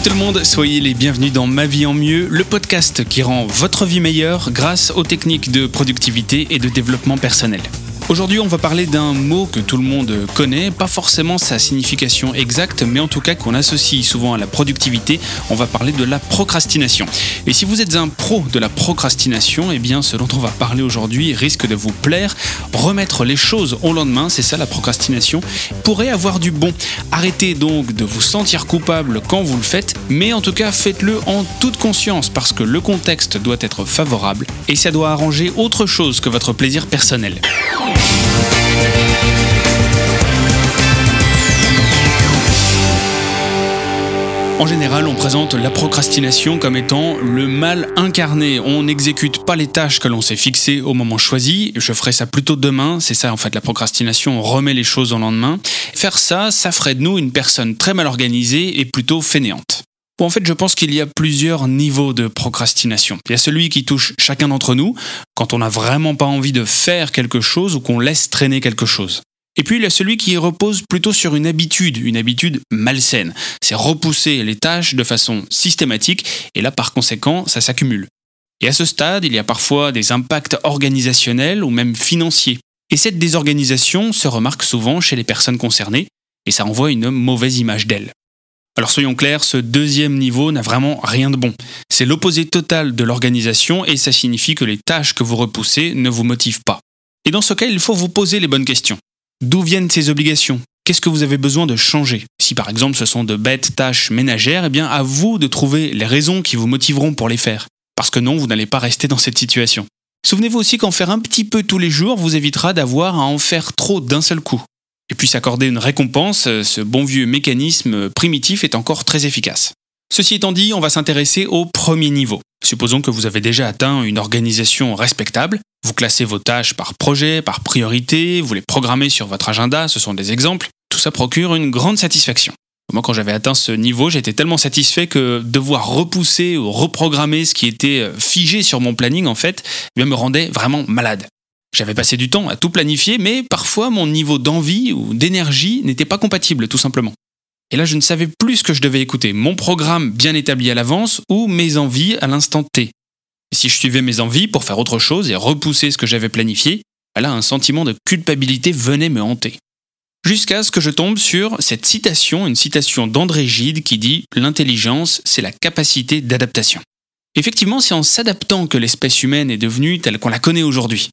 Salut tout le monde, soyez les bienvenus dans Ma vie en mieux, le podcast qui rend votre vie meilleure grâce aux techniques de productivité et de développement personnel. Aujourd'hui, on va parler d'un mot que tout le monde connaît, pas forcément sa signification exacte, mais en tout cas qu'on associe souvent à la productivité. On va parler de la procrastination. Et si vous êtes un pro de la procrastination, eh bien, ce dont on va parler aujourd'hui risque de vous plaire. Remettre les choses au lendemain, c'est ça la procrastination, pourrait avoir du bon. Arrêtez donc de vous sentir coupable quand vous le faites, mais en tout cas, faites-le en toute conscience parce que le contexte doit être favorable et ça doit arranger autre chose que votre plaisir personnel. En général, on présente la procrastination comme étant le mal incarné. On n'exécute pas les tâches que l'on s'est fixées au moment choisi. Je ferai ça plutôt demain. C'est ça, en fait, la procrastination. On remet les choses au lendemain. Faire ça, ça ferait de nous une personne très mal organisée et plutôt fainéante. En fait, je pense qu'il y a plusieurs niveaux de procrastination. Il y a celui qui touche chacun d'entre nous, quand on n'a vraiment pas envie de faire quelque chose ou qu'on laisse traîner quelque chose. Et puis il y a celui qui repose plutôt sur une habitude, une habitude malsaine. C'est repousser les tâches de façon systématique, et là par conséquent, ça s'accumule. Et à ce stade, il y a parfois des impacts organisationnels ou même financiers. Et cette désorganisation se remarque souvent chez les personnes concernées, et ça envoie une mauvaise image d'elles. Alors soyons clairs, ce deuxième niveau n'a vraiment rien de bon. C'est l'opposé total de l'organisation et ça signifie que les tâches que vous repoussez ne vous motivent pas. Et dans ce cas, il faut vous poser les bonnes questions. D'où viennent ces obligations? Qu'est-ce que vous avez besoin de changer? Si par exemple ce sont de bêtes tâches ménagères, eh bien à vous de trouver les raisons qui vous motiveront pour les faire. Parce que non, vous n'allez pas rester dans cette situation. Souvenez-vous aussi qu'en faire un petit peu tous les jours vous évitera d'avoir à en faire trop d'un seul coup et puis s'accorder une récompense, euh, ce bon vieux mécanisme primitif est encore très efficace. Ceci étant dit, on va s'intéresser au premier niveau. Supposons que vous avez déjà atteint une organisation respectable, vous classez vos tâches par projet, par priorité, vous les programmez sur votre agenda, ce sont des exemples, tout ça procure une grande satisfaction. Moi, quand j'avais atteint ce niveau, j'étais tellement satisfait que devoir repousser ou reprogrammer ce qui était euh, figé sur mon planning, en fait, eh me rendait vraiment malade. J'avais passé du temps à tout planifier, mais parfois mon niveau d'envie ou d'énergie n'était pas compatible, tout simplement. Et là, je ne savais plus ce que je devais écouter, mon programme bien établi à l'avance ou mes envies à l'instant T. Si je suivais mes envies pour faire autre chose et repousser ce que j'avais planifié, là, un sentiment de culpabilité venait me hanter. Jusqu'à ce que je tombe sur cette citation, une citation d'André Gide qui dit L'intelligence, c'est la capacité d'adaptation. Effectivement, c'est en s'adaptant que l'espèce humaine est devenue telle qu'on la connaît aujourd'hui.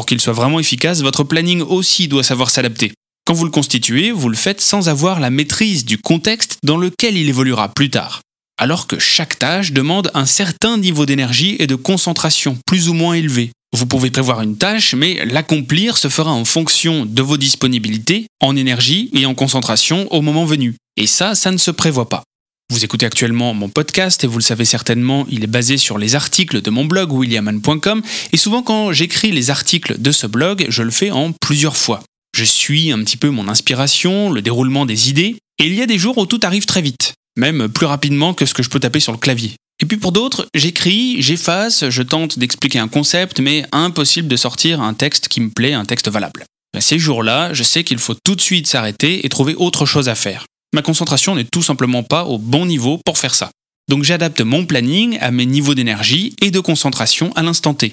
Pour qu'il soit vraiment efficace, votre planning aussi doit savoir s'adapter. Quand vous le constituez, vous le faites sans avoir la maîtrise du contexte dans lequel il évoluera plus tard. Alors que chaque tâche demande un certain niveau d'énergie et de concentration plus ou moins élevé. Vous pouvez prévoir une tâche, mais l'accomplir se fera en fonction de vos disponibilités, en énergie et en concentration au moment venu. Et ça, ça ne se prévoit pas. Vous écoutez actuellement mon podcast et vous le savez certainement, il est basé sur les articles de mon blog williaman.com et souvent quand j'écris les articles de ce blog, je le fais en plusieurs fois. Je suis un petit peu mon inspiration, le déroulement des idées et il y a des jours où tout arrive très vite, même plus rapidement que ce que je peux taper sur le clavier. Et puis pour d'autres, j'écris, j'efface, je tente d'expliquer un concept, mais impossible de sortir un texte qui me plaît, un texte valable. Ces jours-là, je sais qu'il faut tout de suite s'arrêter et trouver autre chose à faire. Ma concentration n'est tout simplement pas au bon niveau pour faire ça. Donc j'adapte mon planning à mes niveaux d'énergie et de concentration à l'instant T.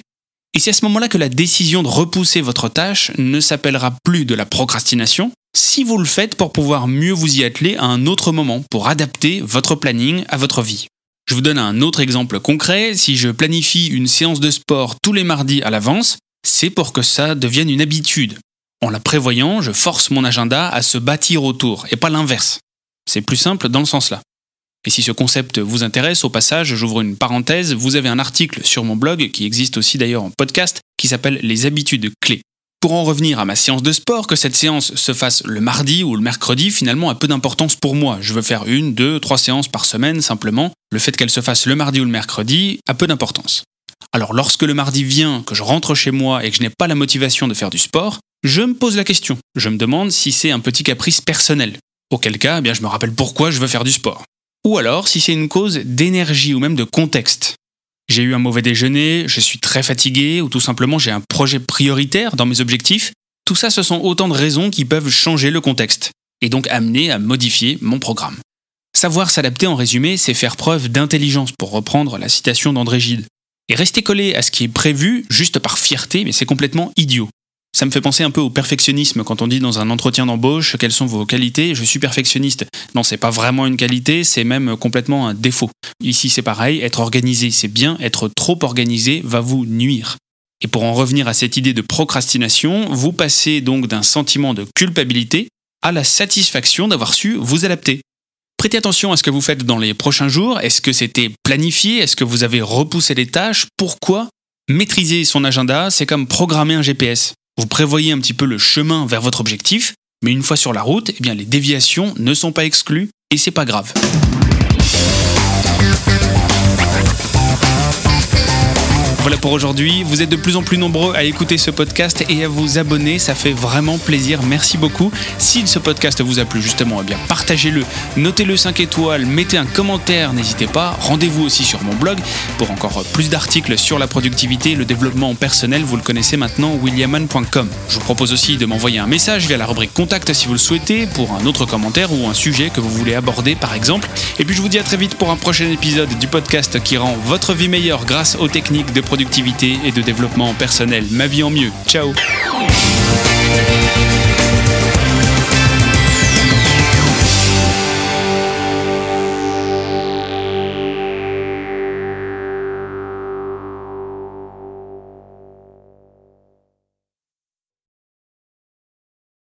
Et c'est à ce moment-là que la décision de repousser votre tâche ne s'appellera plus de la procrastination, si vous le faites pour pouvoir mieux vous y atteler à un autre moment, pour adapter votre planning à votre vie. Je vous donne un autre exemple concret, si je planifie une séance de sport tous les mardis à l'avance, c'est pour que ça devienne une habitude. En la prévoyant, je force mon agenda à se bâtir autour, et pas l'inverse. C'est plus simple dans le sens là. Et si ce concept vous intéresse, au passage, j'ouvre une parenthèse, vous avez un article sur mon blog, qui existe aussi d'ailleurs en podcast, qui s'appelle Les habitudes clés. Pour en revenir à ma séance de sport, que cette séance se fasse le mardi ou le mercredi, finalement, a peu d'importance pour moi. Je veux faire une, deux, trois séances par semaine, simplement. Le fait qu'elle se fasse le mardi ou le mercredi a peu d'importance. Alors lorsque le mardi vient, que je rentre chez moi et que je n'ai pas la motivation de faire du sport, je me pose la question. Je me demande si c'est un petit caprice personnel. Auquel cas, eh bien, je me rappelle pourquoi je veux faire du sport. Ou alors si c'est une cause d'énergie ou même de contexte. J'ai eu un mauvais déjeuner, je suis très fatigué ou tout simplement j'ai un projet prioritaire dans mes objectifs. Tout ça, ce sont autant de raisons qui peuvent changer le contexte et donc amener à modifier mon programme. Savoir s'adapter en résumé, c'est faire preuve d'intelligence, pour reprendre la citation d'André Gide. Et rester collé à ce qui est prévu, juste par fierté, mais c'est complètement idiot. Ça me fait penser un peu au perfectionnisme quand on dit dans un entretien d'embauche quelles sont vos qualités? Je suis perfectionniste. Non, c'est pas vraiment une qualité, c'est même complètement un défaut. Ici, c'est pareil. Être organisé, c'est bien. Être trop organisé va vous nuire. Et pour en revenir à cette idée de procrastination, vous passez donc d'un sentiment de culpabilité à la satisfaction d'avoir su vous adapter. Prêtez attention à ce que vous faites dans les prochains jours. Est-ce que c'était planifié? Est-ce que vous avez repoussé les tâches? Pourquoi Maîtriser son agenda, c'est comme programmer un GPS. Vous prévoyez un petit peu le chemin vers votre objectif, mais une fois sur la route, eh les déviations ne sont pas exclues et c'est pas grave. Voilà pour aujourd'hui. Vous êtes de plus en plus nombreux à écouter ce podcast et à vous abonner. Ça fait vraiment plaisir. Merci beaucoup. Si ce podcast vous a plu, justement, eh bien partagez-le, notez-le 5 étoiles, mettez un commentaire, n'hésitez pas. Rendez-vous aussi sur mon blog pour encore plus d'articles sur la productivité le développement personnel. Vous le connaissez maintenant, williaman.com. Je vous propose aussi de m'envoyer un message via la rubrique contact si vous le souhaitez pour un autre commentaire ou un sujet que vous voulez aborder par exemple. Et puis je vous dis à très vite pour un prochain épisode du podcast qui rend votre vie meilleure grâce aux techniques de et de développement personnel. Ma vie en mieux. Ciao